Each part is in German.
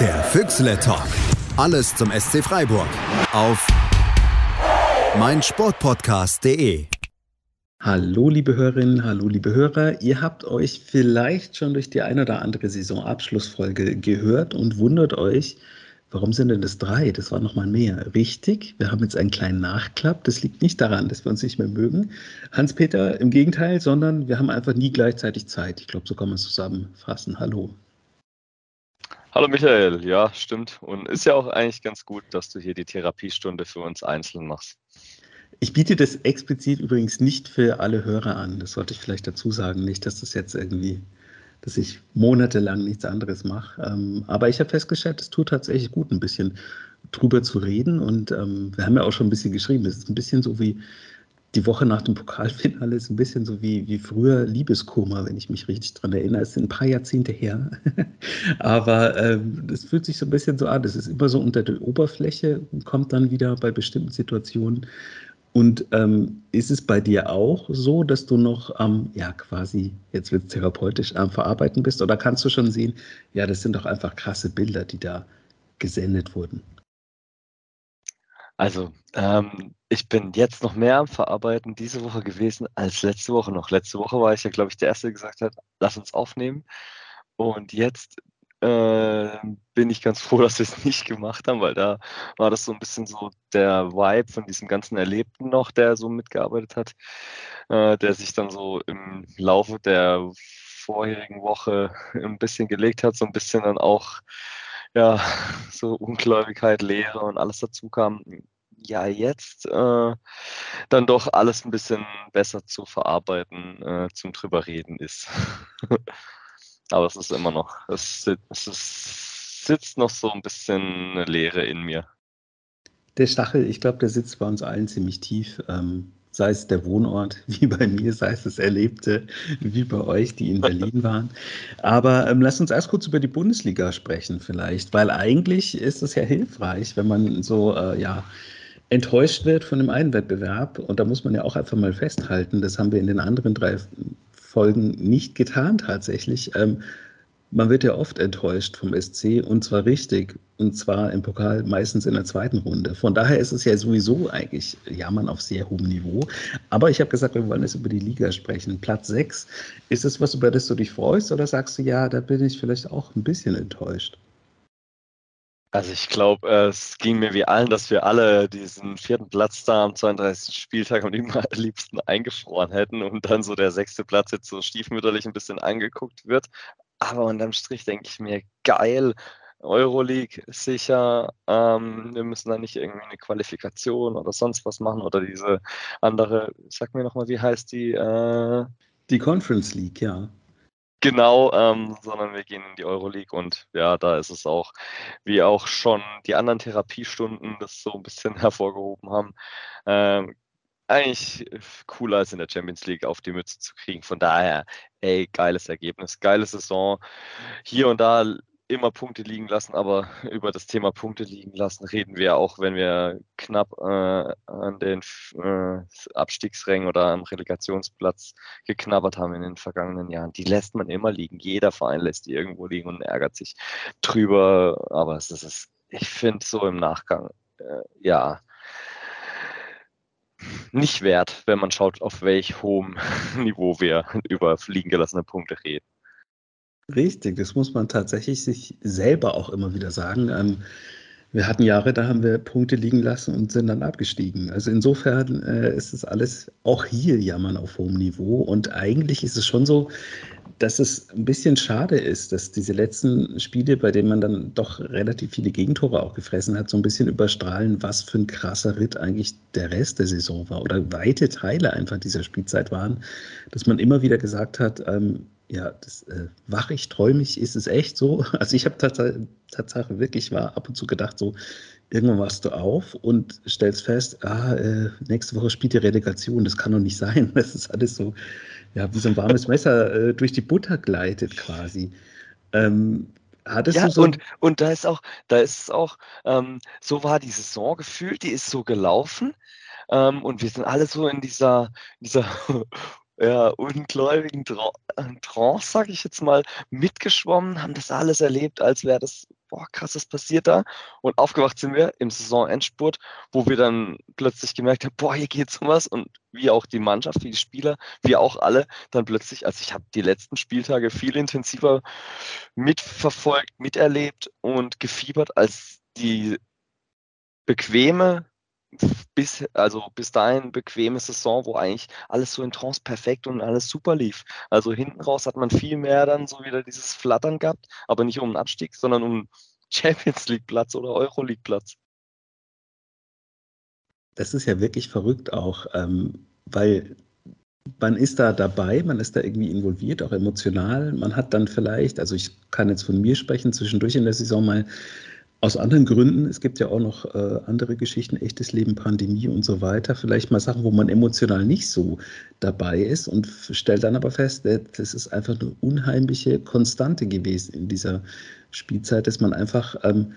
Der Füchsle Talk. Alles zum SC Freiburg. Auf meinsportpodcast.de. Hallo liebe Hörerinnen, hallo liebe Hörer. Ihr habt euch vielleicht schon durch die ein oder andere Saisonabschlussfolge gehört und wundert euch, warum sind denn das drei? Das war nochmal mehr. Richtig, wir haben jetzt einen kleinen Nachklapp. Das liegt nicht daran, dass wir uns nicht mehr mögen. Hans-Peter, im Gegenteil, sondern wir haben einfach nie gleichzeitig Zeit. Ich glaube, so kann man es zusammenfassen. Hallo. Hallo Michael, ja, stimmt. Und ist ja auch eigentlich ganz gut, dass du hier die Therapiestunde für uns einzeln machst. Ich biete das explizit übrigens nicht für alle Hörer an. Das sollte ich vielleicht dazu sagen. Nicht, dass das jetzt irgendwie, dass ich monatelang nichts anderes mache. Ähm, aber ich habe festgestellt, es tut tatsächlich gut, ein bisschen drüber zu reden. Und ähm, wir haben ja auch schon ein bisschen geschrieben. Es ist ein bisschen so wie die Woche nach dem Pokalfinale ist ein bisschen so wie, wie früher Liebeskummer, wenn ich mich richtig dran erinnere. Es sind ein paar Jahrzehnte her. Aber ähm, das fühlt sich so ein bisschen so an. Das ist immer so unter der Oberfläche und kommt dann wieder bei bestimmten Situationen. Und ähm, ist es bei dir auch so, dass du noch am, ja quasi, jetzt wird es therapeutisch, am Verarbeiten bist? Oder kannst du schon sehen, ja, das sind doch einfach krasse Bilder, die da gesendet wurden? Also, ähm, ich bin jetzt noch mehr am Verarbeiten diese Woche gewesen als letzte Woche noch. Letzte Woche war ich ja, glaube ich, der Erste, der gesagt hat, lass uns aufnehmen. Und jetzt äh, bin ich ganz froh, dass wir es nicht gemacht haben, weil da war das so ein bisschen so der Vibe von diesem ganzen Erlebten noch, der so mitgearbeitet hat, äh, der sich dann so im Laufe der vorherigen Woche ein bisschen gelegt hat, so ein bisschen dann auch ja, so Ungläubigkeit, Lehre und alles dazu kam. Ja, jetzt äh, dann doch alles ein bisschen besser zu verarbeiten, äh, zum drüber reden ist. Aber es ist immer noch, es, es ist, sitzt noch so ein bisschen eine Leere in mir. Der Stachel, ich glaube, der sitzt bei uns allen ziemlich tief. Ähm, sei es der Wohnort, wie bei mir, sei es das Erlebte, wie bei euch, die in Berlin waren. Aber ähm, lasst uns erst kurz über die Bundesliga sprechen vielleicht, weil eigentlich ist es ja hilfreich, wenn man so, äh, ja, enttäuscht wird von dem einen Wettbewerb. Und da muss man ja auch einfach mal festhalten, das haben wir in den anderen drei Folgen nicht getan tatsächlich. Ähm, man wird ja oft enttäuscht vom SC und zwar richtig. Und zwar im Pokal meistens in der zweiten Runde. Von daher ist es ja sowieso eigentlich Jammern auf sehr hohem Niveau. Aber ich habe gesagt, wir wollen jetzt über die Liga sprechen. Platz 6, ist es was, über das du dich freust oder sagst du, ja, da bin ich vielleicht auch ein bisschen enttäuscht? Also ich glaube, es ging mir wie allen, dass wir alle diesen vierten Platz da am 32. Spieltag am liebsten eingefroren hätten und dann so der sechste Platz jetzt so stiefmütterlich ein bisschen angeguckt wird. Aber unterm Strich denke ich mir, geil, Euroleague sicher. Ähm, wir müssen da nicht irgendwie eine Qualifikation oder sonst was machen oder diese andere, sag mir nochmal, wie heißt die? Äh, die Conference League, ja. Genau, ähm, sondern wir gehen in die Euroleague und ja, da ist es auch, wie auch schon die anderen Therapiestunden das so ein bisschen hervorgehoben haben, ähm, eigentlich cooler als in der Champions League auf die Mütze zu kriegen. Von daher, ey, geiles Ergebnis, geile Saison. Hier und da immer Punkte liegen lassen, aber über das Thema Punkte liegen lassen reden wir auch, wenn wir knapp äh, an den äh, Abstiegsrängen oder am Relegationsplatz geknabbert haben in den vergangenen Jahren. Die lässt man immer liegen. Jeder Verein lässt die irgendwo liegen und ärgert sich drüber. Aber es ist, ich finde so im Nachgang, äh, ja, nicht wert, wenn man schaut, auf welch hohem Niveau wir über liegen gelassene Punkte reden. Richtig, das muss man tatsächlich sich selber auch immer wieder sagen. Ähm, wir hatten Jahre, da haben wir Punkte liegen lassen und sind dann abgestiegen. Also insofern äh, ist es alles auch hier Jammern auf hohem Niveau. Und eigentlich ist es schon so, dass es ein bisschen schade ist, dass diese letzten Spiele, bei denen man dann doch relativ viele Gegentore auch gefressen hat, so ein bisschen überstrahlen, was für ein krasser Ritt eigentlich der Rest der Saison war oder weite Teile einfach dieser Spielzeit waren, dass man immer wieder gesagt hat, ähm, ja, das äh, wachig, träumig ist es echt so. Also ich habe Tatsache wirklich war ab und zu gedacht, so irgendwann wachst du auf und stellst fest, ah, äh, nächste Woche spielt die Relegation, das kann doch nicht sein. Das ist alles so, ja, wie so ein warmes Messer äh, durch die Butter gleitet quasi. Ähm, Hattest ja, du so und, und da ist auch, da ist es auch, ähm, so war die Saison gefühlt, die ist so gelaufen. Ähm, und wir sind alle so in dieser, in dieser ja, ungläubigen Trance, sag ich jetzt mal, mitgeschwommen, haben das alles erlebt, als wäre das boah, krass, was passiert da? Und aufgewacht sind wir im Saisonendspurt, wo wir dann plötzlich gemerkt haben, boah, hier geht's um was. Und wie auch die Mannschaft, wie die Spieler, wir auch alle, dann plötzlich, also ich habe die letzten Spieltage viel intensiver mitverfolgt, miterlebt und gefiebert als die bequeme bis, also bis dahin bequeme Saison, wo eigentlich alles so in Trance perfekt und alles super lief. Also hinten raus hat man viel mehr dann so wieder dieses Flattern gehabt, aber nicht um einen Abstieg, sondern um Champions League Platz oder Euroleague Platz. Das ist ja wirklich verrückt auch, ähm, weil man ist da dabei, man ist da irgendwie involviert, auch emotional. Man hat dann vielleicht, also ich kann jetzt von mir sprechen, zwischendurch in der Saison mal aus anderen Gründen, es gibt ja auch noch äh, andere Geschichten, echtes Leben, Pandemie und so weiter, vielleicht mal Sachen, wo man emotional nicht so dabei ist und stellt dann aber fest, äh, das ist einfach eine unheimliche Konstante gewesen in dieser Spielzeit, dass man einfach ähm,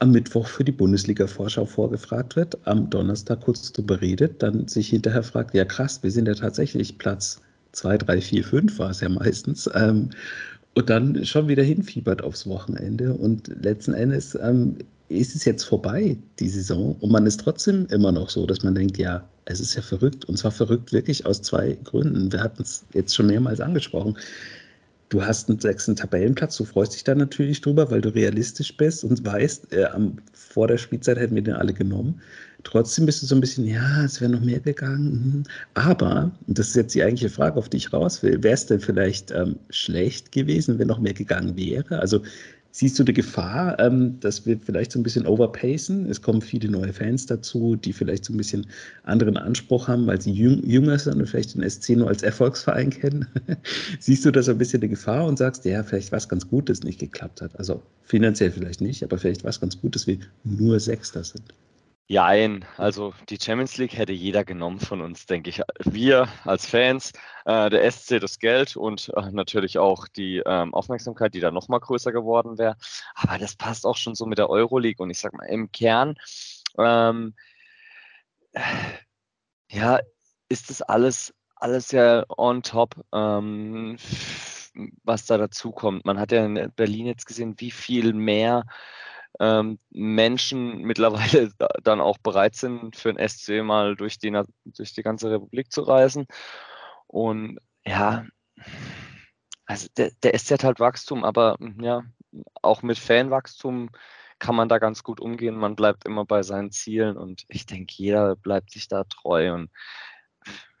am Mittwoch für die Bundesliga-Vorschau vorgefragt wird, am Donnerstag kurz darüber redet, dann sich hinterher fragt, ja krass, wir sind ja tatsächlich Platz 2, 3, 4, 5 war es ja meistens. Ähm, und dann schon wieder hinfiebert aufs Wochenende. Und letzten Endes ähm, ist es jetzt vorbei, die Saison. Und man ist trotzdem immer noch so, dass man denkt, ja, es ist ja verrückt. Und zwar verrückt wirklich aus zwei Gründen. Wir hatten es jetzt schon mehrmals angesprochen. Du hast einen sechsten Tabellenplatz, du freust dich da natürlich drüber, weil du realistisch bist und weißt, äh, vor der Spielzeit hätten wir den alle genommen. Trotzdem bist du so ein bisschen, ja, es wäre noch mehr gegangen. Mhm. Aber, und das ist jetzt die eigentliche Frage, auf die ich raus will, wäre es denn vielleicht ähm, schlecht gewesen, wenn noch mehr gegangen wäre? Also siehst du die Gefahr, ähm, dass wir vielleicht so ein bisschen overpacen? Es kommen viele neue Fans dazu, die vielleicht so ein bisschen anderen Anspruch haben, weil sie jüng jünger sind und vielleicht den SC nur als Erfolgsverein kennen. siehst du da so ein bisschen die Gefahr und sagst, ja, vielleicht war es ganz gut, dass es nicht geklappt hat? Also finanziell vielleicht nicht, aber vielleicht war es ganz gut, dass wir nur Sechster sind. Jein, also die Champions League hätte jeder genommen von uns, denke ich. Wir als Fans, äh, der SC das Geld und äh, natürlich auch die ähm, Aufmerksamkeit, die da nochmal größer geworden wäre. Aber das passt auch schon so mit der Euroleague und ich sag mal, im Kern, ähm, ja, ist das alles, alles ja on top, ähm, was da dazu kommt. Man hat ja in Berlin jetzt gesehen, wie viel mehr ähm, Menschen mittlerweile dann auch bereit sind, für ein SC mal durch die, durch die ganze Republik zu reisen. Und ja, also der, der SC hat halt Wachstum, aber ja, auch mit Fanwachstum kann man da ganz gut umgehen. Man bleibt immer bei seinen Zielen und ich denke, jeder bleibt sich da treu und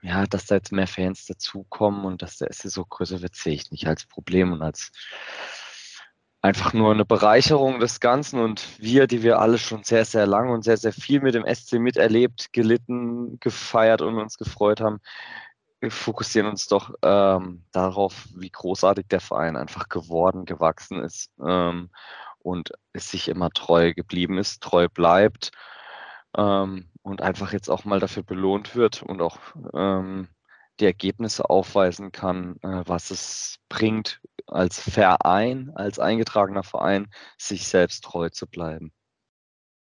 ja, dass da jetzt mehr Fans dazukommen und dass der SC so größer wird, sehe ich nicht als Problem und als einfach nur eine Bereicherung des Ganzen und wir, die wir alle schon sehr, sehr lang und sehr, sehr viel mit dem SC miterlebt, gelitten, gefeiert und uns gefreut haben, fokussieren uns doch ähm, darauf, wie großartig der Verein einfach geworden, gewachsen ist ähm, und es sich immer treu geblieben ist, treu bleibt ähm, und einfach jetzt auch mal dafür belohnt wird und auch ähm, die Ergebnisse aufweisen kann, äh, was es bringt, als Verein, als eingetragener Verein, sich selbst treu zu bleiben.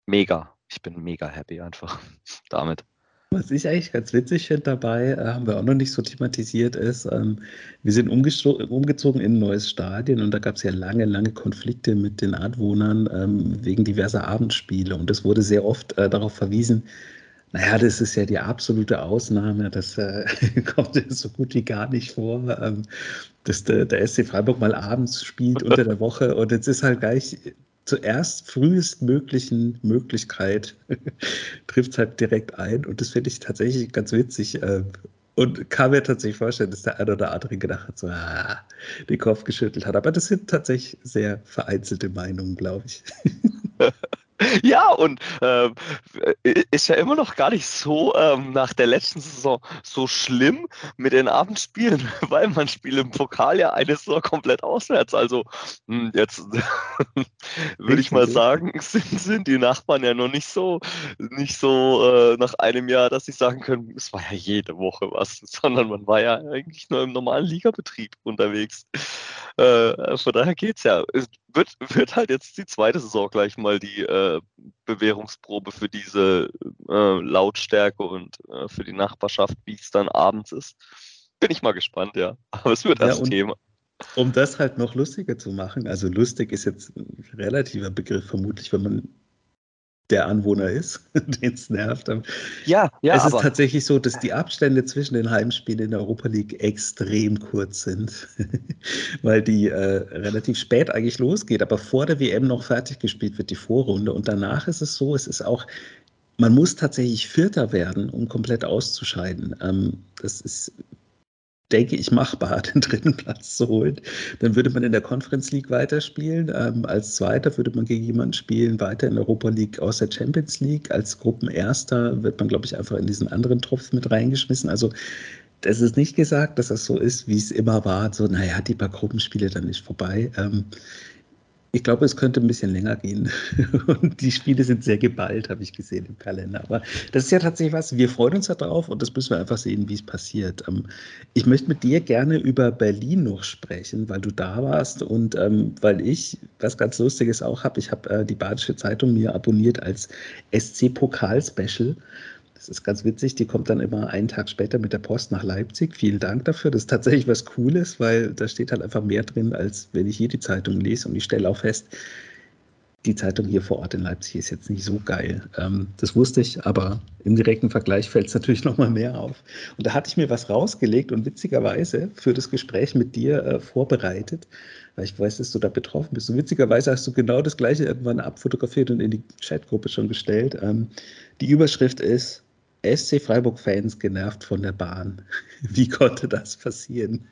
Mega. Ich bin mega happy einfach damit. Was ich eigentlich ganz witzig finde dabei, äh, haben wir auch noch nicht so thematisiert, ist, ähm, wir sind umgezogen in ein neues Stadion und da gab es ja lange, lange Konflikte mit den Anwohnern ähm, wegen diverser Abendspiele und es wurde sehr oft äh, darauf verwiesen, naja, das ist ja die absolute Ausnahme. Das äh, kommt so gut wie gar nicht vor, ähm, dass der, der SC Freiburg mal abends spielt unter der Woche und jetzt ist halt gleich zuerst frühestmöglichen Möglichkeit trifft es halt direkt ein und das finde ich tatsächlich ganz witzig. Äh, und kann mir tatsächlich vorstellen, dass der eine oder andere gedacht hat, so, ah, den Kopf geschüttelt hat. Aber das sind tatsächlich sehr vereinzelte Meinungen, glaube ich. Ja, und äh, ist ja immer noch gar nicht so ähm, nach der letzten Saison so schlimm mit den Abendspielen, weil man spielt im Pokal ja eine Saison komplett auswärts. Also hm, jetzt würde ich mal sagen, sind, sind die Nachbarn ja noch nicht so, nicht so äh, nach einem Jahr, dass sie sagen können, es war ja jede Woche was, sondern man war ja eigentlich nur im normalen Ligabetrieb unterwegs. Äh, von daher geht's ja. Wird, wird halt jetzt die zweite Saison gleich mal die äh, Bewährungsprobe für diese äh, Lautstärke und äh, für die Nachbarschaft, wie es dann abends ist. Bin ich mal gespannt, ja. Aber es wird ja, das Thema. um das halt noch lustiger zu machen, also lustig ist jetzt ein relativer Begriff, vermutlich, wenn man der Anwohner ist, den es nervt. Ja, ja. Es ist tatsächlich so, dass die Abstände zwischen den Heimspielen in der Europa League extrem kurz sind, weil die äh, relativ spät eigentlich losgeht, aber vor der WM noch fertig gespielt wird, die Vorrunde. Und danach ist es so, es ist auch, man muss tatsächlich Vierter werden, um komplett auszuscheiden. Ähm, das ist denke ich, machbar, den dritten Platz zu holen. Dann würde man in der Conference League weiterspielen. Ähm, als Zweiter würde man gegen jemanden spielen, weiter in der Europa League aus der Champions League. Als Gruppenerster wird man, glaube ich, einfach in diesen anderen Tropf mit reingeschmissen. Also es ist nicht gesagt, dass das so ist, wie es immer war. So, naja, die paar Gruppenspiele dann nicht vorbei. Ähm, ich glaube, es könnte ein bisschen länger gehen. Und die Spiele sind sehr geballt, habe ich gesehen im Kalender. Aber das ist ja tatsächlich was. Wir freuen uns darauf und das müssen wir einfach sehen, wie es passiert. Ähm, ich möchte mit dir gerne über Berlin noch sprechen, weil du da warst und ähm, weil ich was ganz Lustiges auch habe. Ich habe äh, die Badische Zeitung mir abonniert als SC-Pokal-Special. Das ist ganz witzig, die kommt dann immer einen Tag später mit der Post nach Leipzig. Vielen Dank dafür. Das ist tatsächlich was Cooles, weil da steht halt einfach mehr drin, als wenn ich hier die Zeitung lese. Und ich stelle auch fest, die Zeitung hier vor Ort in Leipzig ist jetzt nicht so geil. Ähm, das wusste ich, aber im direkten Vergleich fällt es natürlich nochmal mehr auf. Und da hatte ich mir was rausgelegt und witzigerweise für das Gespräch mit dir äh, vorbereitet, weil ich weiß, dass du da betroffen bist. Und witzigerweise hast du genau das gleiche irgendwann abfotografiert und in die Chatgruppe schon gestellt. Ähm, die Überschrift ist SC Freiburg-Fans genervt von der Bahn. Wie konnte das passieren?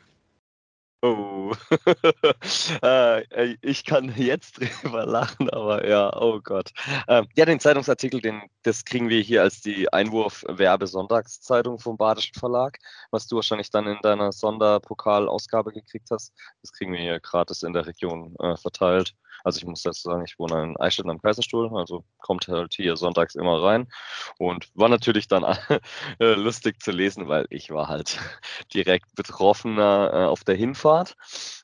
Oh, äh, ich kann jetzt drüber lachen, aber ja, oh Gott. Ähm, ja, den Zeitungsartikel, den, das kriegen wir hier als die Einwurf-Werbe-Sonntagszeitung vom Badischen Verlag, was du wahrscheinlich dann in deiner Sonderpokalausgabe gekriegt hast. Das kriegen wir hier gratis in der Region äh, verteilt. Also ich muss dazu sagen, ich wohne in Eichstätt am Kaiserstuhl, also kommt halt hier sonntags immer rein und war natürlich dann äh, lustig zu lesen, weil ich war halt direkt Betroffener äh, auf der Hinfahrt.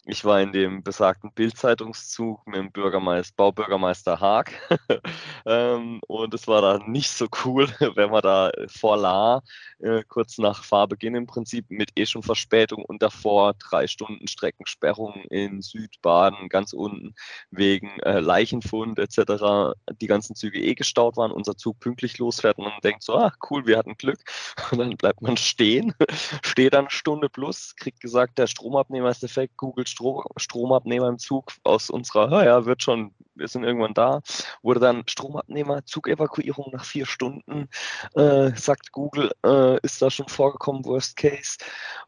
Ich war in dem besagten Bildzeitungszug mit dem Bürgermeister, Baubürgermeister Haag ähm, und es war dann nicht so cool, wenn man da vor La äh, kurz nach Fahrbeginn im Prinzip mit eh schon Verspätung und davor drei Stunden Streckensperrung in Südbaden ganz unten wegen äh, Leichenfund etc. die ganzen Züge eh gestaut waren, unser Zug pünktlich losfährt und man denkt so, ah cool, wir hatten Glück und dann bleibt man stehen, steht dann eine Stunde plus, kriegt gesagt, der Stromabnehmer ist defekt, googelt Strom, Stromabnehmer im Zug aus unserer, ja, wird schon wir sind irgendwann da, wurde dann Stromabnehmer, Zugevakuierung nach vier Stunden, äh, sagt Google, äh, ist da schon vorgekommen, Worst Case,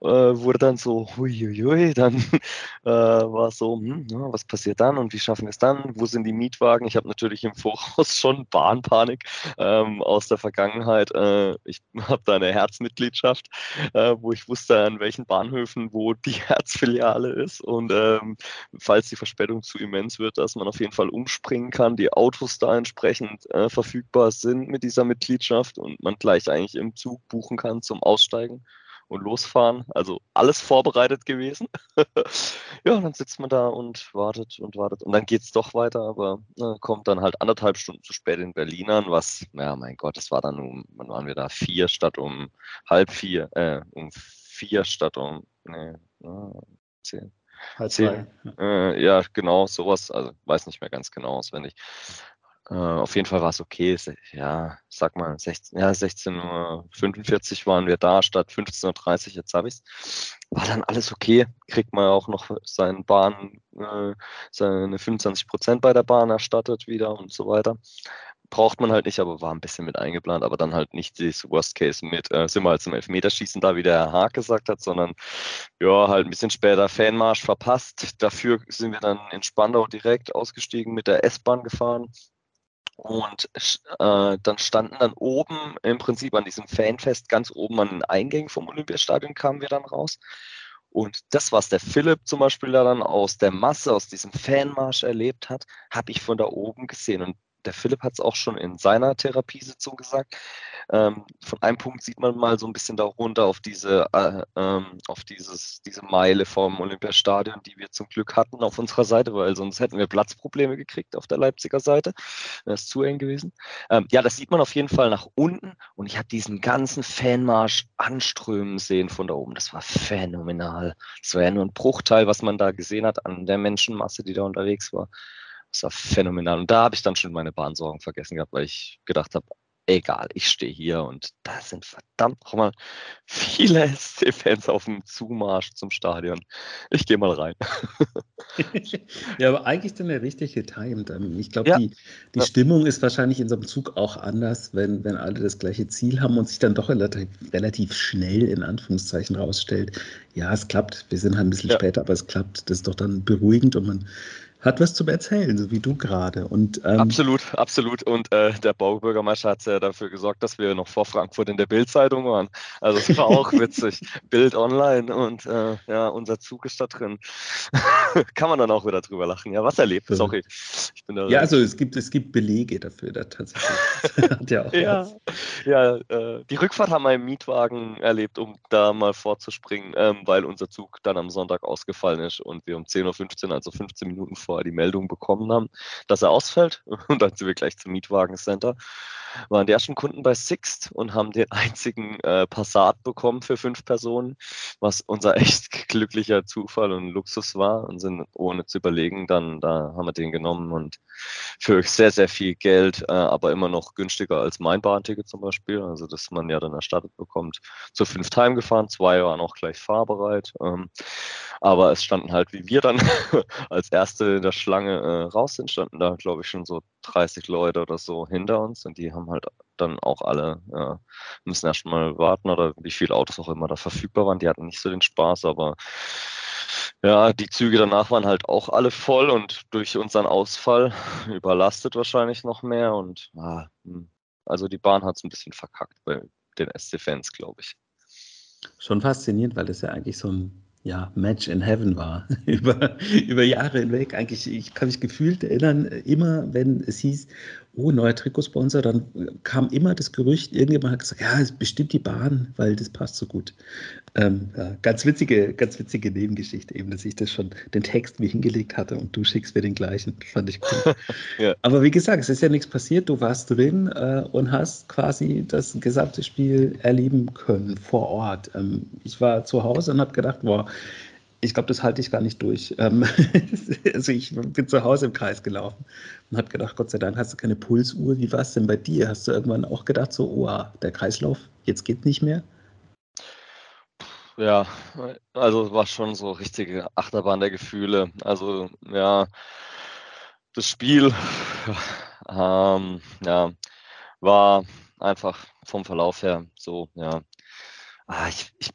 äh, wurde dann so, huiuiui, dann äh, war so, hm, ja, was passiert dann und wie schaffen wir es dann, wo sind die Mietwagen? Ich habe natürlich im Voraus schon Bahnpanik ähm, aus der Vergangenheit. Äh, ich habe da eine Herzmitgliedschaft, äh, wo ich wusste, an welchen Bahnhöfen, wo die Herzfiliale ist und ähm, falls die Verspätung zu immens wird, dass man auf jeden Fall um umspringen kann, die Autos da entsprechend äh, verfügbar sind mit dieser Mitgliedschaft und man gleich eigentlich im Zug buchen kann zum Aussteigen und losfahren. Also alles vorbereitet gewesen. ja, dann sitzt man da und wartet und wartet. Und dann geht es doch weiter, aber äh, kommt dann halt anderthalb Stunden zu spät in Berlin an, was, ja mein Gott, das war dann um, wann waren wir da? Vier statt um halb vier, äh, um vier statt um, nee, zehn. Halb zwei. Äh, ja, genau, sowas. Also weiß nicht mehr ganz genau auswendig. Äh, auf jeden Fall war es okay. Ja, sag mal, 16, ja, 16.45 Uhr waren wir da statt 15.30 Uhr, jetzt habe ich es. War dann alles okay. Kriegt man auch noch seinen Bahn, äh, seine 25 Prozent bei der Bahn erstattet wieder und so weiter braucht man halt nicht, aber war ein bisschen mit eingeplant, aber dann halt nicht das Worst Case mit, äh, sind wir halt zum Elfmeterschießen da, wie der Herr Haag gesagt hat, sondern ja, halt ein bisschen später Fanmarsch verpasst. Dafür sind wir dann in Spandau direkt ausgestiegen, mit der S-Bahn gefahren. Und äh, dann standen dann oben im Prinzip an diesem Fanfest, ganz oben an den Eingängen vom Olympiastadion kamen wir dann raus. Und das, was der Philipp zum Beispiel da dann aus der Masse, aus diesem Fanmarsch erlebt hat, habe ich von da oben gesehen. Und der Philipp hat es auch schon in seiner Therapiesitzung gesagt. Ähm, von einem Punkt sieht man mal so ein bisschen darunter auf diese, äh, ähm, auf dieses, diese Meile vom Olympiastadion, die wir zum Glück hatten auf unserer Seite, weil sonst hätten wir Platzprobleme gekriegt auf der Leipziger Seite. Das ist zu eng gewesen. Ähm, ja, das sieht man auf jeden Fall nach unten und ich habe diesen ganzen Fanmarsch anströmen sehen von da oben. Das war phänomenal. Das war ja nur ein Bruchteil, was man da gesehen hat an der Menschenmasse, die da unterwegs war. Das war phänomenal. Und da habe ich dann schon meine Bahnsorgen vergessen gehabt, weil ich gedacht habe, egal, ich stehe hier und da sind verdammt nochmal viele SC-Fans auf dem Zumarsch zum Stadion. Ich gehe mal rein. ja, aber eigentlich dann der richtig getimed. Ähm, ich glaube, ja. die, die ja. Stimmung ist wahrscheinlich in so einem Zug auch anders, wenn, wenn alle das gleiche Ziel haben und sich dann doch relativ, relativ schnell in Anführungszeichen rausstellt, ja, es klappt, wir sind halt ein bisschen ja. später, aber es klappt. Das ist doch dann beruhigend und man hat was zum Erzählen, so wie du gerade. Und, ähm, absolut, absolut. Und äh, der Baubürgermeister hat ja dafür gesorgt, dass wir noch vor Frankfurt in der Bildzeitung waren. Also es war auch witzig. Bild online und äh, ja, unser Zug ist da drin. Kann man dann auch wieder drüber lachen. Ja, was erlebt? Sorry. ja, also es gibt, es gibt Belege dafür, da tatsächlich. hat ja auch ja, ja äh, die Rückfahrt haben wir im Mietwagen erlebt, um da mal vorzuspringen, ähm, weil unser Zug dann am Sonntag ausgefallen ist und wir um 10.15 Uhr, also 15 Minuten vor vorher die Meldung bekommen haben, dass er ausfällt. Und dann sind wir gleich zum Mietwagencenter. Waren die ersten Kunden bei Sixt und haben den einzigen äh, Passat bekommen für fünf Personen, was unser echt glücklicher Zufall und Luxus war und sind ohne zu überlegen, dann da haben wir den genommen und für sehr, sehr viel Geld, äh, aber immer noch günstiger als mein Bahnticket zum Beispiel, also das man ja dann erstattet bekommt, zu fünf Time gefahren, zwei waren auch gleich fahrbereit, ähm, aber es standen halt wie wir dann als erste der Schlange äh, raus sind, standen da, glaube ich, schon so 30 Leute oder so hinter uns und die haben halt dann auch alle, äh, müssen erst mal warten oder wie viele Autos auch immer da verfügbar waren. Die hatten nicht so den Spaß, aber ja, die Züge danach waren halt auch alle voll und durch unseren Ausfall überlastet wahrscheinlich noch mehr und ah, hm. also die Bahn hat es ein bisschen verkackt bei den SC-Fans, glaube ich. Schon faszinierend, weil das ja eigentlich so ein ja, Match in Heaven war. über, über Jahre hinweg. Eigentlich, ich kann mich gefühlt erinnern, immer wenn es hieß, oh, neuer Trikotsponsor, dann kam immer das Gerücht, irgendjemand hat gesagt, ja, es bestimmt die Bahn, weil das passt so gut. Ähm, ja, ganz witzige, ganz witzige Nebengeschichte eben, dass ich das schon den Text mir hingelegt hatte und du schickst mir den gleichen. Fand ich cool. ja. Aber wie gesagt, es ist ja nichts passiert. Du warst drin äh, und hast quasi das gesamte Spiel erleben können vor Ort. Ähm, ich war zu Hause und habe gedacht, boah, ich glaube, das halte ich gar nicht durch. Ähm, also ich bin zu Hause im Kreis gelaufen und habe gedacht, Gott sei Dank hast du keine Pulsuhr. Wie war es denn bei dir? Hast du irgendwann auch gedacht, so, oh, der Kreislauf, jetzt geht nicht mehr? Ja, also es war schon so richtige Achterbahn der Gefühle. Also ja, das Spiel ähm, ja, war einfach vom Verlauf her so, ja. Ah, ich, ich,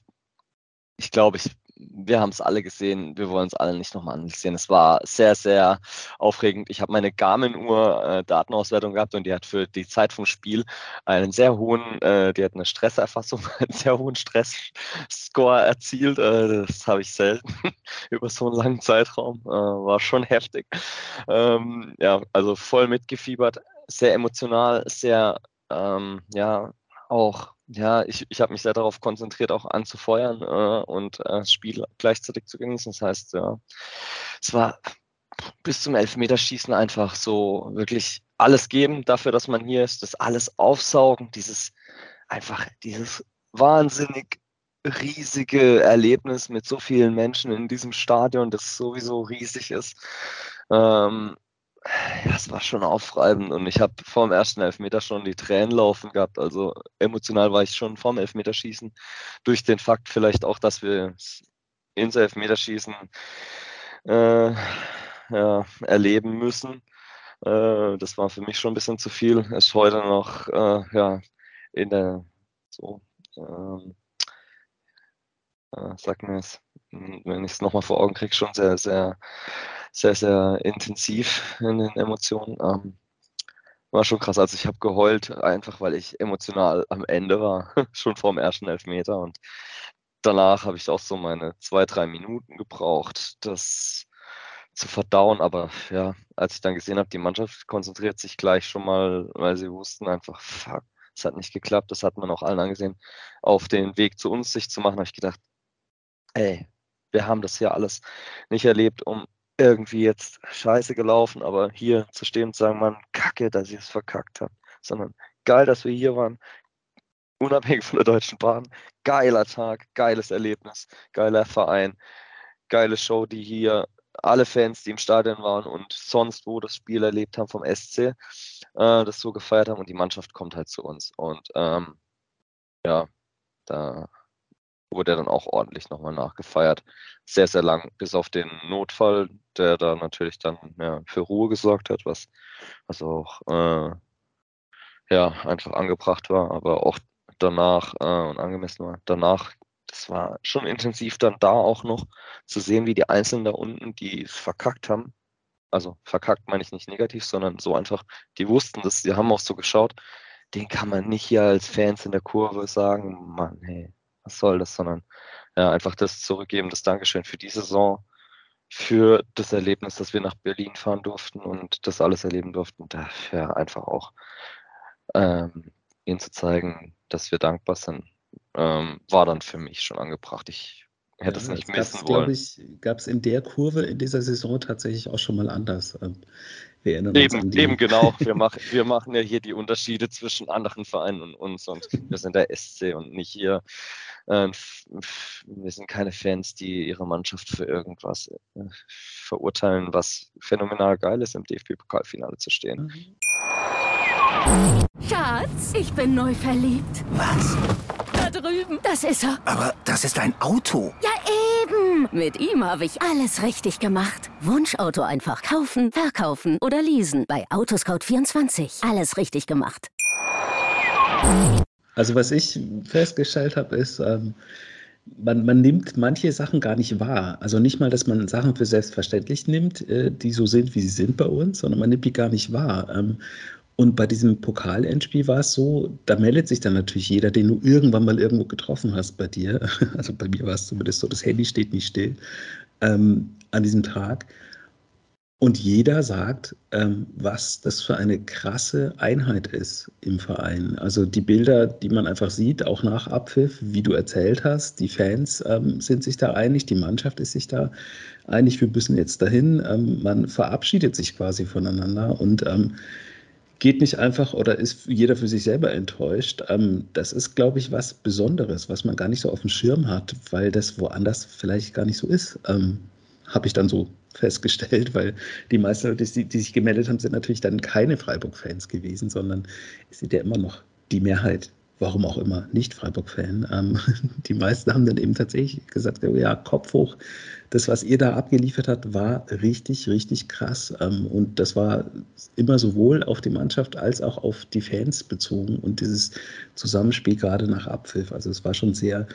ich glaube, ich wir haben es alle gesehen, wir wollen es alle nicht nochmal ansehen. Es war sehr, sehr aufregend. Ich habe meine Garmin-Uhr äh, Datenauswertung gehabt und die hat für die Zeit vom Spiel einen sehr hohen, äh, die hat eine Stresserfassung, einen sehr hohen Stressscore erzielt. Äh, das habe ich selten über so einen langen Zeitraum. Äh, war schon heftig. Ähm, ja, also voll mitgefiebert, sehr emotional, sehr, ähm, ja, auch ja, ich, ich habe mich sehr darauf konzentriert, auch anzufeuern äh, und äh, das Spiel gleichzeitig zu genießen. Das heißt, ja, es war bis zum Elfmeterschießen einfach so wirklich alles geben dafür, dass man hier ist, das alles aufsaugen, dieses einfach dieses wahnsinnig riesige Erlebnis mit so vielen Menschen in diesem Stadion, das sowieso riesig ist. Ähm, es war schon aufreibend und ich habe vor dem ersten Elfmeter schon die Tränen laufen gehabt. Also emotional war ich schon vorm Elfmeterschießen. Durch den Fakt vielleicht auch, dass wir ins Elfmeterschießen äh, ja, erleben müssen. Äh, das war für mich schon ein bisschen zu viel. Ist heute noch äh, ja, in der so ähm, äh, sag mir es, wenn ich es nochmal vor Augen kriege, schon sehr, sehr sehr, sehr intensiv in den Emotionen. Ähm, war schon krass. Also ich habe geheult, einfach weil ich emotional am Ende war, schon vor dem ersten Elfmeter. Und danach habe ich auch so meine zwei, drei Minuten gebraucht, das zu verdauen. Aber ja, als ich dann gesehen habe, die Mannschaft konzentriert sich gleich schon mal, weil sie wussten einfach, fuck, es hat nicht geklappt. Das hat man auch allen angesehen, auf den Weg zu uns sich zu machen, habe ich gedacht, ey, wir haben das hier alles nicht erlebt, um irgendwie jetzt scheiße gelaufen, aber hier zu stehen und sagen, man, kacke, dass ich es verkackt habe, sondern geil, dass wir hier waren, unabhängig von der Deutschen Bahn, geiler Tag, geiles Erlebnis, geiler Verein, geile Show, die hier alle Fans, die im Stadion waren und sonst wo das Spiel erlebt haben vom SC, äh, das so gefeiert haben und die Mannschaft kommt halt zu uns. Und ähm, ja, da wurde dann auch ordentlich nochmal nachgefeiert. Sehr, sehr lang, bis auf den Notfall, der da natürlich dann ja, für Ruhe gesorgt hat, was, was auch äh, ja, einfach angebracht war, aber auch danach äh, und angemessen war. Danach, das war schon intensiv dann da auch noch zu sehen, wie die Einzelnen da unten, die es verkackt haben, also verkackt meine ich nicht negativ, sondern so einfach, die wussten das, die haben auch so geschaut, den kann man nicht hier als Fans in der Kurve sagen, Mann, hey, was soll das, sondern ja, einfach das zurückgeben, das Dankeschön für die Saison, für das Erlebnis, dass wir nach Berlin fahren durften und das alles erleben durften. Dafür einfach auch ähm, ihnen zu zeigen, dass wir dankbar sind, ähm, war dann für mich schon angebracht. Ich hätte ja, es nicht missen wollen. Ich, gab es in der Kurve in dieser Saison tatsächlich auch schon mal anders. Ähm, wir erinnern eben, uns eben genau. Wir, mach, wir machen ja hier die Unterschiede zwischen anderen Vereinen und uns und wir sind der SC und nicht hier. Äh, wir sind keine Fans, die ihre Mannschaft für irgendwas äh, verurteilen, was phänomenal geil ist, im DFB-Pokalfinale zu stehen. Schatz, ich bin neu verliebt. Was? Da drüben. Das ist er. Aber das ist ein Auto. Ja, eben. Mit ihm habe ich alles richtig gemacht. Wunschauto einfach kaufen, verkaufen oder leasen. Bei Autoscout24. Alles richtig gemacht. Also was ich festgestellt habe, ist, ähm, man, man, nimmt manche Sachen gar nicht wahr. Also nicht mal, dass man Sachen für selbstverständlich nimmt, äh, die so sind, wie sie sind bei uns, sondern man nimmt die gar nicht wahr. Ähm, und bei diesem Pokalendspiel war es so, da meldet sich dann natürlich jeder, den du irgendwann mal irgendwo getroffen hast bei dir. Also bei mir war es zumindest so, das Handy steht nicht still ähm, an diesem Tag. Und jeder sagt, ähm, was das für eine krasse Einheit ist im Verein. Also die Bilder, die man einfach sieht, auch nach Abpfiff, wie du erzählt hast, die Fans ähm, sind sich da einig, die Mannschaft ist sich da einig, wir müssen jetzt dahin. Ähm, man verabschiedet sich quasi voneinander und ähm, geht nicht einfach oder ist jeder für sich selber enttäuscht. Ähm, das ist, glaube ich, was Besonderes, was man gar nicht so auf dem Schirm hat, weil das woanders vielleicht gar nicht so ist. Ähm, Habe ich dann so festgestellt, weil die meisten Leute, die, die sich gemeldet haben, sind natürlich dann keine Freiburg-Fans gewesen, sondern es sind ja immer noch die Mehrheit warum auch immer, nicht Freiburg-Fan. Ähm, die meisten haben dann eben tatsächlich gesagt, ja, Kopf hoch, das, was ihr da abgeliefert habt, war richtig, richtig krass. Ähm, und das war immer sowohl auf die Mannschaft als auch auf die Fans bezogen und dieses Zusammenspiel gerade nach Abpfiff. Also es war schon sehr,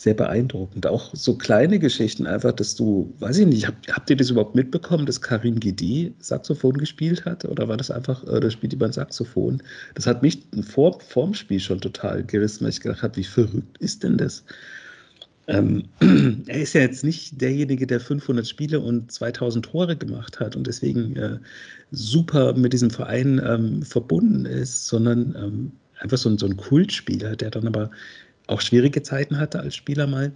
sehr beeindruckend. Auch so kleine Geschichten einfach, dass du, weiß ich nicht, habt, habt ihr das überhaupt mitbekommen, dass Karim Gidi Saxophon gespielt hat? Oder war das einfach, äh, das spielt jemand Saxophon? Das hat mich vor, vor dem Spiel schon total gerissen, weil ich gedacht habe, wie verrückt ist denn das? Ähm, er ist ja jetzt nicht derjenige, der 500 Spiele und 2000 Tore gemacht hat und deswegen äh, super mit diesem Verein ähm, verbunden ist, sondern ähm, einfach so ein, so ein Kultspieler, der dann aber auch schwierige Zeiten hatte als Spieler mal,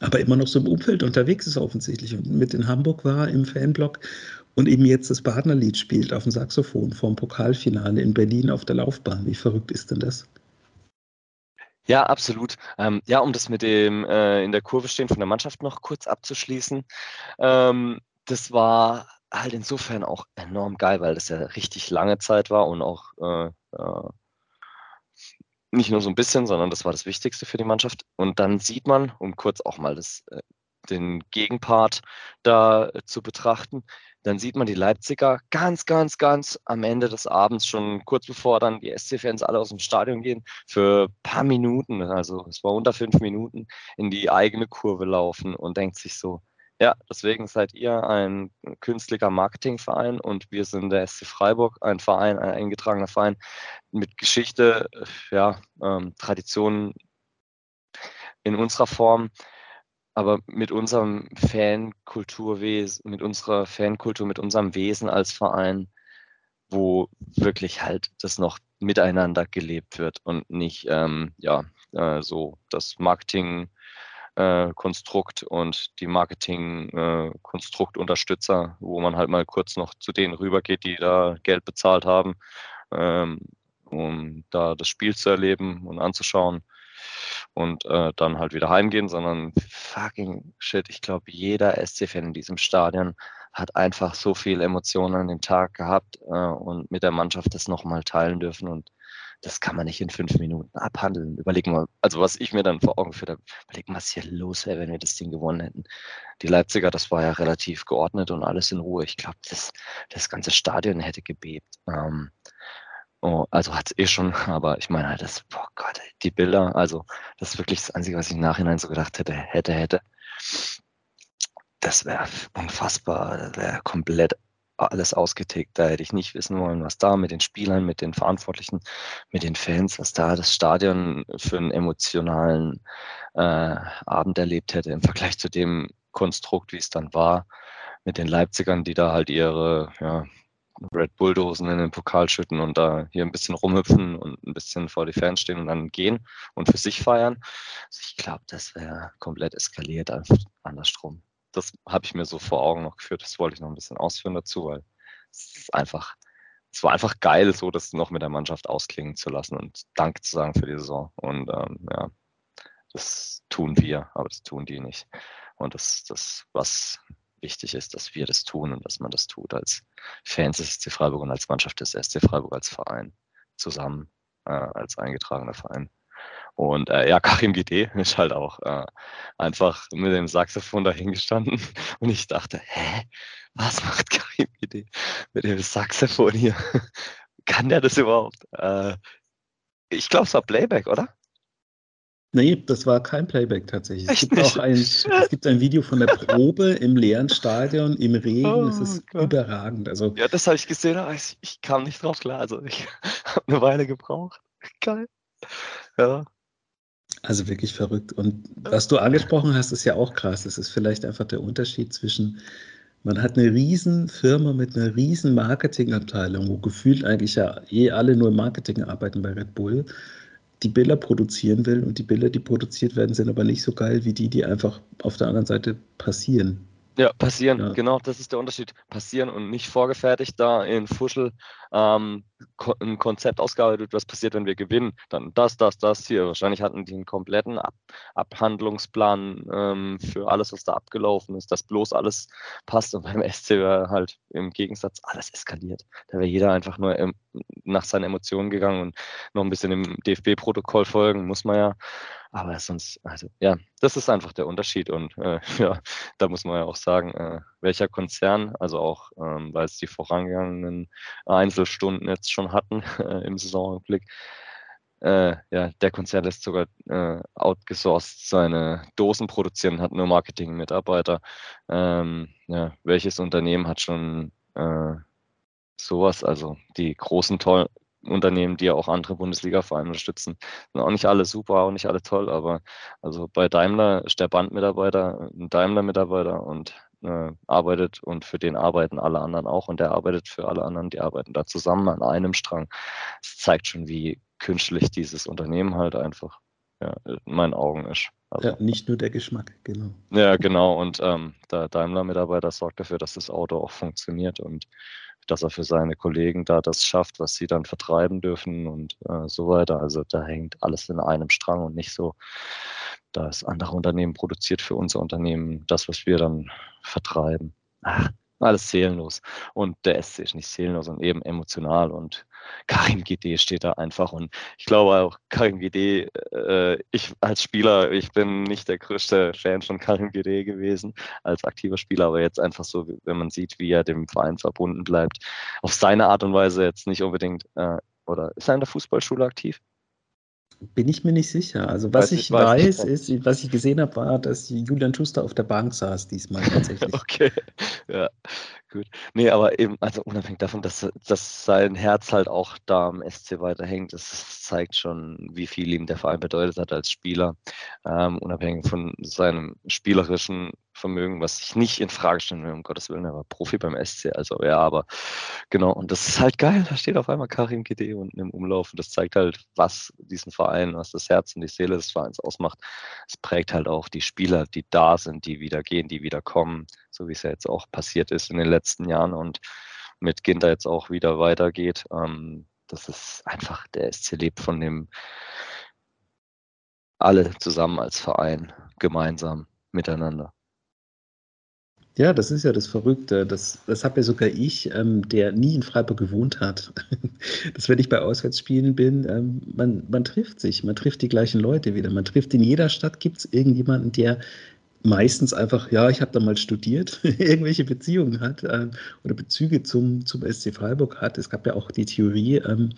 aber immer noch so im Umfeld unterwegs ist offensichtlich und mit in Hamburg war im Fanblock und eben jetzt das Partnerlied spielt auf dem Saxophon vom Pokalfinale in Berlin auf der Laufbahn. Wie verrückt ist denn das? Ja, absolut. Ähm, ja, um das mit dem äh, in der Kurve stehen von der Mannschaft noch kurz abzuschließen. Ähm, das war halt insofern auch enorm geil, weil das ja richtig lange Zeit war und auch äh, äh, nicht nur so ein bisschen, sondern das war das Wichtigste für die Mannschaft. Und dann sieht man, um kurz auch mal das, äh, den Gegenpart da äh, zu betrachten, dann sieht man die Leipziger ganz, ganz, ganz am Ende des Abends, schon kurz bevor dann die SC-Fans alle aus dem Stadion gehen, für ein paar Minuten, also es war unter fünf Minuten, in die eigene Kurve laufen und denkt sich so, ja, deswegen seid ihr ein künstlicher Marketingverein und wir sind der SC Freiburg, ein Verein, ein eingetragener Verein mit Geschichte, ja, ähm, Traditionen in unserer Form. aber mit unserem Fankulturwesen, mit unserer Fankultur, mit unserem Wesen als Verein, wo wirklich halt das noch miteinander gelebt wird und nicht ähm, ja äh, so das Marketing äh, Konstrukt und die Marketing-Konstruktunterstützer, äh, wo man halt mal kurz noch zu denen rübergeht, die da Geld bezahlt haben, ähm, um da das Spiel zu erleben und anzuschauen und äh, dann halt wieder heimgehen, sondern fucking shit, ich glaube, jeder SC-Fan in diesem Stadion hat einfach so viel Emotionen an dem Tag gehabt äh, und mit der Mannschaft das nochmal teilen dürfen und das kann man nicht in fünf Minuten abhandeln. Überlegen wir, also was ich mir dann vor Augen führe, überlegen, was hier los wäre, wenn wir das Ding gewonnen hätten. Die Leipziger, das war ja relativ geordnet und alles in Ruhe. Ich glaube, das, das ganze Stadion hätte gebebt. Ähm, oh, also hat es eh schon, aber ich meine halt, das, boah Gott, die Bilder, also das ist wirklich das Einzige, was ich im Nachhinein so gedacht hätte, hätte, hätte. Das wäre unfassbar, das wäre komplett alles ausgetickt. Da hätte ich nicht wissen wollen, was da mit den Spielern, mit den Verantwortlichen, mit den Fans, was da das Stadion für einen emotionalen äh, Abend erlebt hätte im Vergleich zu dem Konstrukt, wie es dann war, mit den Leipzigern, die da halt ihre ja, Red Bulldosen in den Pokal schütten und da hier ein bisschen rumhüpfen und ein bisschen vor die Fans stehen und dann gehen und für sich feiern. Also ich glaube, das wäre komplett eskaliert, andersrum das habe ich mir so vor Augen noch geführt. Das wollte ich noch ein bisschen ausführen dazu, weil es einfach, es war einfach geil, so das noch mit der Mannschaft ausklingen zu lassen und Danke zu sagen für die Saison. Und ähm, ja, das tun wir, aber das tun die nicht. Und das, das, was wichtig ist, dass wir das tun und dass man das tut als Fans des SC Freiburg und als Mannschaft des SC Freiburg als Verein zusammen äh, als eingetragener Verein. Und äh, ja, Karim GD ist halt auch äh, einfach mit dem Saxophon dahingestanden. Und ich dachte, hä, was macht Karim GD mit dem Saxophon hier? Kann der das überhaupt? Äh, ich glaube, es war Playback, oder? Nee, das war kein Playback tatsächlich. Es gibt auch ein, es gibt ein Video von der Probe im leeren Stadion, im Regen. Oh, es ist Gott. überragend. Also, ja, das habe ich gesehen, aber ich, ich, kam nicht drauf klar. Also ich habe eine Weile gebraucht. Geil. Ja. Also wirklich verrückt. Und was du angesprochen hast, ist ja auch krass. Es ist vielleicht einfach der Unterschied zwischen, man hat eine riesen Firma mit einer riesen Marketingabteilung, wo gefühlt eigentlich ja eh alle nur im Marketing arbeiten bei Red Bull, die Bilder produzieren will und die Bilder, die produziert werden, sind aber nicht so geil wie die, die einfach auf der anderen Seite passieren. Ja, passieren, ja. genau, das ist der Unterschied. Passieren und nicht vorgefertigt da in Fuschel ähm, ein Konzept ausgearbeitet, was passiert, wenn wir gewinnen. Dann das, das, das hier. Wahrscheinlich hatten die einen kompletten Ab Abhandlungsplan ähm, für alles, was da abgelaufen ist, dass bloß alles passt. Und beim SC wäre halt im Gegensatz alles eskaliert. Da wäre jeder einfach nur im, nach seinen Emotionen gegangen und noch ein bisschen im DFB-Protokoll folgen, muss man ja. Aber sonst, also ja, das ist einfach der Unterschied. Und äh, ja, da muss man ja auch sagen, äh, welcher Konzern, also auch, ähm, weil es die vorangegangenen Einzelstunden jetzt schon hatten äh, im Saisonrückblick, äh, ja, der Konzern lässt sogar äh, outgesourced seine Dosen produzieren, hat nur Marketing-Mitarbeiter. Ähm, ja, welches Unternehmen hat schon äh, sowas? Also die großen, tollen Unternehmen, die ja auch andere Bundesliga-Vereine unterstützen. Sind auch nicht alle super, auch nicht alle toll, aber also bei Daimler ist der Bandmitarbeiter ein Daimler-Mitarbeiter und äh, arbeitet und für den arbeiten alle anderen auch und der arbeitet für alle anderen, die arbeiten da zusammen an einem Strang. Das zeigt schon, wie künstlich dieses Unternehmen halt einfach ja, in meinen Augen ist. Also, ja, nicht nur der Geschmack, genau. Ja, genau. Und ähm, der Daimler-Mitarbeiter sorgt dafür, dass das Auto auch funktioniert und dass er für seine Kollegen da das schafft, was sie dann vertreiben dürfen und äh, so weiter. Also da hängt alles in einem Strang und nicht so, dass andere Unternehmen produziert für unser Unternehmen das, was wir dann vertreiben. Ach, alles seelenlos. Und der SC ist nicht seelenlos und eben emotional. Und Karim GD steht da einfach. Und ich glaube auch, Karim GD, äh, ich als Spieler, ich bin nicht der größte Fan von Karim GD gewesen, als aktiver Spieler, aber jetzt einfach so, wenn man sieht, wie er dem Verein verbunden bleibt, auf seine Art und Weise jetzt nicht unbedingt, äh, oder ist er in der Fußballschule aktiv? Bin ich mir nicht sicher. Also was weiß ich, weiß, weiß ist, was ich gesehen habe, war, dass Julian Schuster auf der Bank saß diesmal tatsächlich. okay, ja, Gut. Nee, aber eben, also unabhängig davon, dass, dass sein Herz halt auch da am SC weiterhängt, das zeigt schon, wie viel ihm der Verein bedeutet hat als Spieler, ähm, unabhängig von seinem spielerischen Vermögen, was ich nicht in Frage stellen will, um Gottes Willen, er war Profi beim SC, also ja, aber genau, und das ist halt geil, da steht auf einmal Karim Kide unten im Umlauf und das zeigt halt, was diesen Verein, was das Herz und die Seele des Vereins ausmacht. Es prägt halt auch die Spieler, die da sind, die wieder gehen, die wieder kommen, so wie es ja jetzt auch passiert ist in den letzten Jahren und mit Ginter jetzt auch wieder weitergeht. Ähm, das ist einfach, der SC lebt von dem alle zusammen als Verein, gemeinsam, miteinander. Ja, das ist ja das Verrückte. Das, das habe ja sogar ich, ähm, der nie in Freiburg gewohnt hat. dass wenn ich bei Auswärtsspielen bin, ähm, man, man trifft sich, man trifft die gleichen Leute wieder. Man trifft in jeder Stadt, gibt es irgendjemanden, der meistens einfach, ja, ich habe da mal studiert, irgendwelche Beziehungen hat ähm, oder Bezüge zum, zum SC Freiburg hat. Es gab ja auch die Theorie, ähm,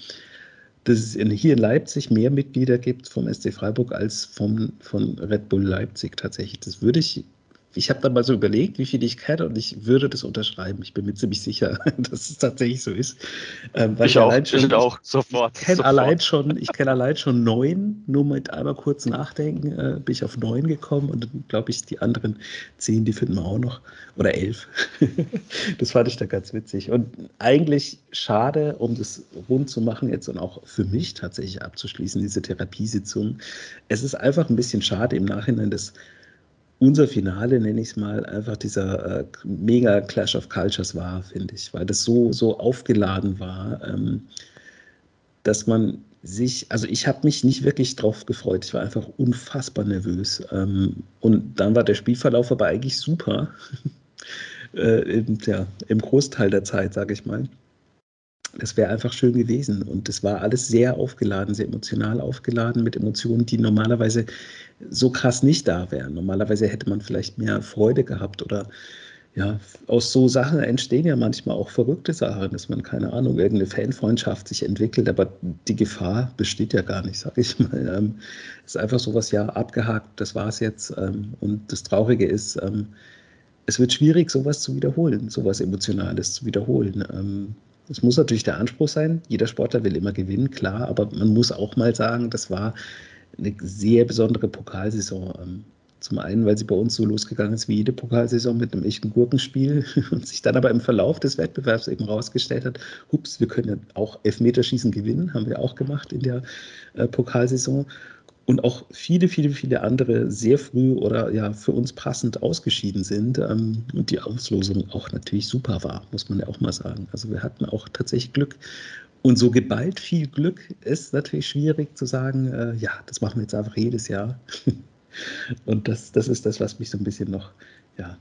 dass es in, hier in Leipzig mehr Mitglieder gibt vom SC Freiburg als vom, von Red Bull Leipzig tatsächlich. Das würde ich ich habe dann mal so überlegt, wie viel ich kenne und ich würde das unterschreiben. Ich bin mir ziemlich sicher, dass es tatsächlich so ist. Ähm, ich, ich, auch, schon, ich auch, sofort. Ich kenne allein schon, ich kenne allein schon neun, nur mit einmal kurz nachdenken, äh, bin ich auf neun gekommen und dann glaube ich, die anderen zehn, die finden wir auch noch. Oder elf. das fand ich da ganz witzig. Und eigentlich schade, um das rund zu machen jetzt und auch für mich tatsächlich abzuschließen, diese Therapiesitzung. Es ist einfach ein bisschen schade im Nachhinein, dass unser Finale, nenne ich es mal, einfach dieser äh, mega Clash of Cultures war, finde ich, weil das so, so aufgeladen war, ähm, dass man sich, also ich habe mich nicht wirklich drauf gefreut. Ich war einfach unfassbar nervös. Ähm, und dann war der Spielverlauf aber eigentlich super. äh, im, ja, Im Großteil der Zeit, sage ich mal. Das wäre einfach schön gewesen. Und es war alles sehr aufgeladen, sehr emotional aufgeladen, mit Emotionen, die normalerweise so krass nicht da wären. Normalerweise hätte man vielleicht mehr Freude gehabt oder ja, aus so Sachen entstehen ja manchmal auch verrückte Sachen, dass man, keine Ahnung, irgendeine Fanfreundschaft sich entwickelt, aber die Gefahr besteht ja gar nicht, sag ich mal. Ähm, ist einfach sowas, ja, abgehakt, das war es jetzt. Ähm, und das Traurige ist, ähm, es wird schwierig, sowas zu wiederholen, sowas Emotionales zu wiederholen. Es muss natürlich der Anspruch sein, jeder Sportler will immer gewinnen, klar, aber man muss auch mal sagen, das war eine sehr besondere Pokalsaison. Ähm, zum einen, weil sie bei uns so losgegangen ist wie jede Pokalsaison mit einem echten Gurkenspiel und sich dann aber im Verlauf des Wettbewerbs eben rausgestellt hat, hups, wir können ja auch Elfmeterschießen gewinnen, haben wir auch gemacht in der äh, Pokalsaison. Und auch viele, viele, viele andere sehr früh oder ja für uns passend ausgeschieden sind. Ähm, und die Auslosung auch natürlich super war, muss man ja auch mal sagen. Also wir hatten auch tatsächlich Glück. Und so geballt viel Glück ist natürlich schwierig zu sagen, äh, ja, das machen wir jetzt einfach jedes Jahr. und das, das ist das, was mich so ein bisschen noch, ja,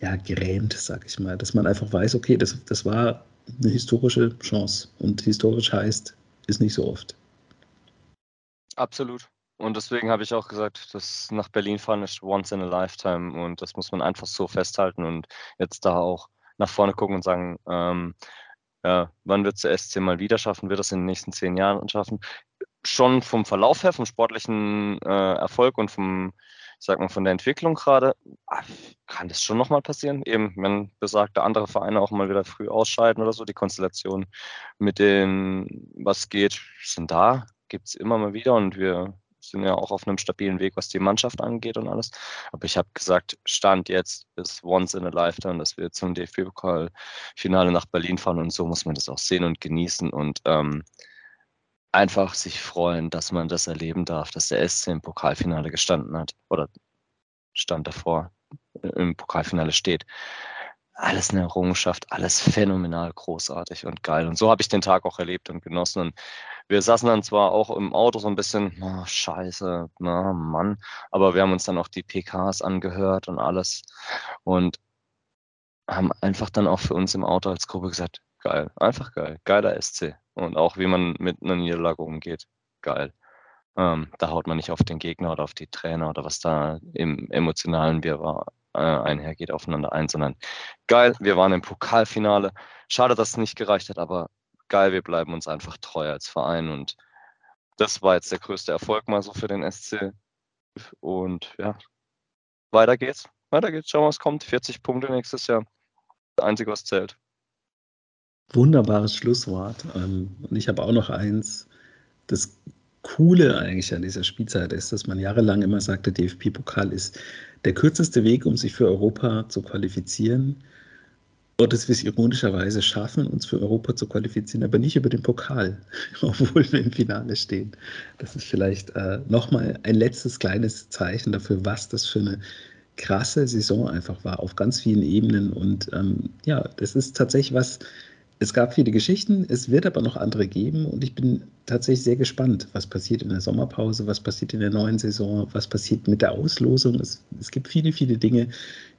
ja, grämt, sag ich mal, dass man einfach weiß, okay, das, das war eine historische Chance. Und historisch heißt, ist nicht so oft. Absolut. Und deswegen habe ich auch gesagt, das nach Berlin fahren ist once in a lifetime und das muss man einfach so festhalten und jetzt da auch nach vorne gucken und sagen, ähm, ja, wann wird der SC mal wieder schaffen? Wird das in den nächsten zehn Jahren schaffen? Schon vom Verlauf her, vom sportlichen äh, Erfolg und vom, ich sag mal, von der Entwicklung gerade, ah, kann das schon nochmal passieren. Eben, wenn besagte andere Vereine auch mal wieder früh ausscheiden oder so, die Konstellation mit dem, was geht, sind da, gibt es immer mal wieder und wir sind ja auch auf einem stabilen Weg, was die Mannschaft angeht und alles. Aber ich habe gesagt, Stand jetzt ist once in a lifetime, dass wir zum DFB-Pokal-Finale nach Berlin fahren und so muss man das auch sehen und genießen und ähm, einfach sich freuen, dass man das erleben darf, dass der SC im Pokalfinale gestanden hat oder stand davor im Pokalfinale steht alles eine Errungenschaft, alles phänomenal großartig und geil. Und so habe ich den Tag auch erlebt und genossen. Und wir saßen dann zwar auch im Auto so ein bisschen, oh, scheiße, na Mann, aber wir haben uns dann auch die PKs angehört und alles und haben einfach dann auch für uns im Auto als Gruppe gesagt, geil, einfach geil, geiler SC. Und auch wie man mit einer Niederlage umgeht, geil. Ähm, da haut man nicht auf den Gegner oder auf die Trainer oder was da im emotionalen Wirrwarr äh, einhergeht aufeinander ein, sondern geil, wir waren im Pokalfinale. Schade, dass es nicht gereicht hat, aber geil, wir bleiben uns einfach treu als Verein und das war jetzt der größte Erfolg mal so für den SC. Und ja, weiter geht's. Weiter geht's. Schauen wir, was kommt. 40 Punkte nächstes Jahr. Das Einzige, was zählt. Wunderbares Schlusswort. Ähm, und ich habe auch noch eins. Das Coole eigentlich an dieser Spielzeit ist, dass man jahrelang immer sagt, der DFB-Pokal ist der kürzeste Weg, um sich für Europa zu qualifizieren. Und dass wir es ironischerweise schaffen, uns für Europa zu qualifizieren, aber nicht über den Pokal, obwohl wir im Finale stehen. Das ist vielleicht äh, nochmal ein letztes kleines Zeichen dafür, was das für eine krasse Saison einfach war, auf ganz vielen Ebenen. Und ähm, ja, das ist tatsächlich was, es gab viele Geschichten, es wird aber noch andere geben und ich bin tatsächlich sehr gespannt, was passiert in der Sommerpause, was passiert in der neuen Saison, was passiert mit der Auslosung. Es, es gibt viele, viele Dinge,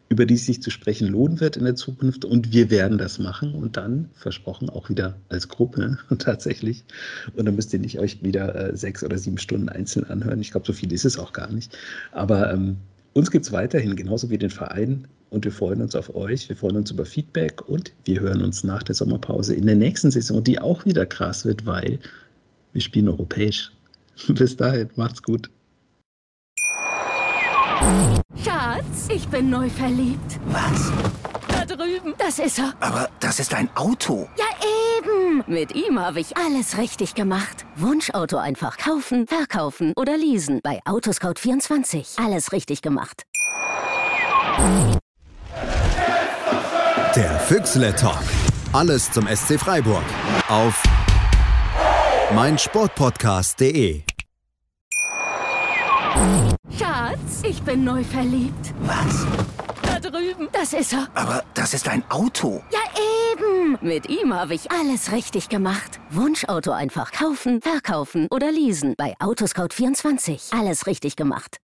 über die es sich zu sprechen lohnen wird in der Zukunft und wir werden das machen und dann, versprochen, auch wieder als Gruppe tatsächlich. Und dann müsst ihr nicht euch wieder äh, sechs oder sieben Stunden einzeln anhören. Ich glaube, so viel ist es auch gar nicht. Aber ähm, uns gibt es weiterhin, genauso wie den Verein. Und wir freuen uns auf euch. Wir freuen uns über Feedback und wir hören uns nach der Sommerpause in der nächsten Saison, die auch wieder krass wird, weil wir spielen europäisch. Bis dahin, macht's gut. Schatz, ich bin neu verliebt. Was? Da drüben. Das ist er. Aber das ist ein Auto. Ja, eben. Mit ihm habe ich alles richtig gemacht. Wunschauto einfach kaufen, verkaufen oder leasen. Bei Autoscout24. Alles richtig gemacht. Der Füchsle Talk. Alles zum SC Freiburg. Auf meinsportpodcast.de. Schatz, ich bin neu verliebt. Was? Da drüben. Das ist er. Aber das ist ein Auto. Ja, eben. Mit ihm habe ich alles richtig gemacht. Wunschauto einfach kaufen, verkaufen oder leasen. Bei Autoscout24. Alles richtig gemacht.